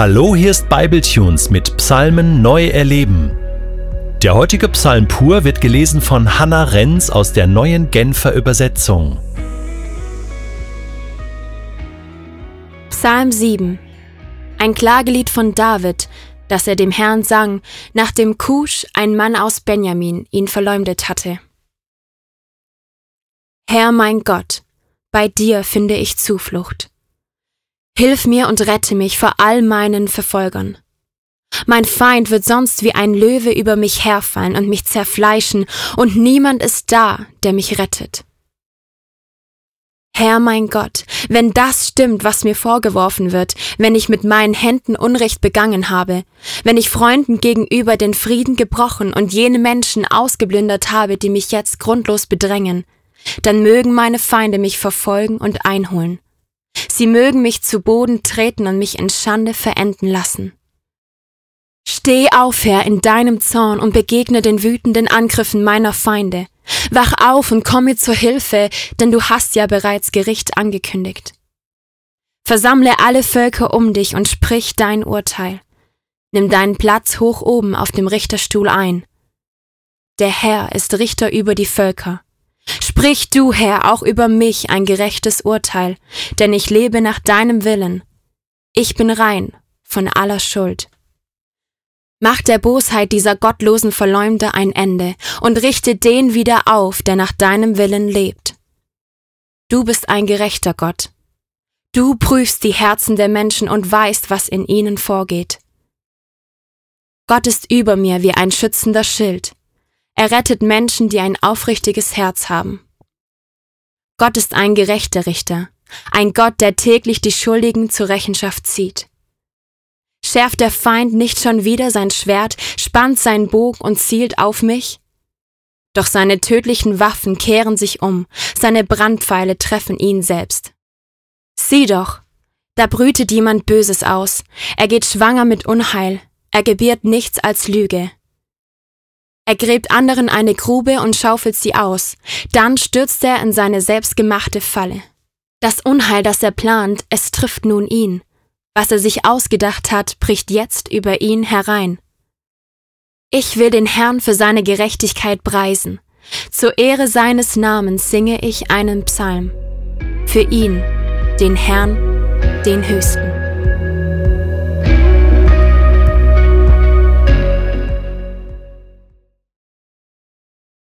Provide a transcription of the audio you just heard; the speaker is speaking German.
Hallo, hier ist Bibletunes mit Psalmen neu erleben. Der heutige Psalm pur wird gelesen von Hannah Renz aus der neuen Genfer Übersetzung. Psalm 7 Ein Klagelied von David, das er dem Herrn sang, nachdem Kusch, ein Mann aus Benjamin, ihn verleumdet hatte. Herr mein Gott, bei dir finde ich Zuflucht. Hilf mir und rette mich vor all meinen Verfolgern. Mein Feind wird sonst wie ein Löwe über mich herfallen und mich zerfleischen, und niemand ist da, der mich rettet. Herr mein Gott, wenn das stimmt, was mir vorgeworfen wird, wenn ich mit meinen Händen Unrecht begangen habe, wenn ich Freunden gegenüber den Frieden gebrochen und jene Menschen ausgeblündert habe, die mich jetzt grundlos bedrängen, dann mögen meine Feinde mich verfolgen und einholen. Sie mögen mich zu Boden treten und mich in Schande verenden lassen. Steh auf, Herr, in deinem Zorn und begegne den wütenden Angriffen meiner Feinde. Wach auf und komm mir zur Hilfe, denn du hast ja bereits Gericht angekündigt. Versammle alle Völker um dich und sprich dein Urteil. Nimm deinen Platz hoch oben auf dem Richterstuhl ein. Der Herr ist Richter über die Völker. Sprich du, Herr, auch über mich ein gerechtes Urteil, denn ich lebe nach deinem Willen. Ich bin rein von aller Schuld. Mach der Bosheit dieser gottlosen Verleumder ein Ende und richte den wieder auf, der nach deinem Willen lebt. Du bist ein gerechter Gott. Du prüfst die Herzen der Menschen und weißt, was in ihnen vorgeht. Gott ist über mir wie ein schützender Schild. Er rettet Menschen, die ein aufrichtiges Herz haben. Gott ist ein gerechter Richter, ein Gott, der täglich die Schuldigen zur Rechenschaft zieht. Schärft der Feind nicht schon wieder sein Schwert, spannt seinen Bogen und zielt auf mich? Doch seine tödlichen Waffen kehren sich um, seine Brandpfeile treffen ihn selbst. Sieh doch, da brütet jemand Böses aus, er geht schwanger mit Unheil, er gebiert nichts als Lüge. Er gräbt anderen eine Grube und schaufelt sie aus. Dann stürzt er in seine selbstgemachte Falle. Das Unheil, das er plant, es trifft nun ihn. Was er sich ausgedacht hat, bricht jetzt über ihn herein. Ich will den Herrn für seine Gerechtigkeit preisen. Zur Ehre seines Namens singe ich einen Psalm. Für ihn, den Herrn, den Höchsten.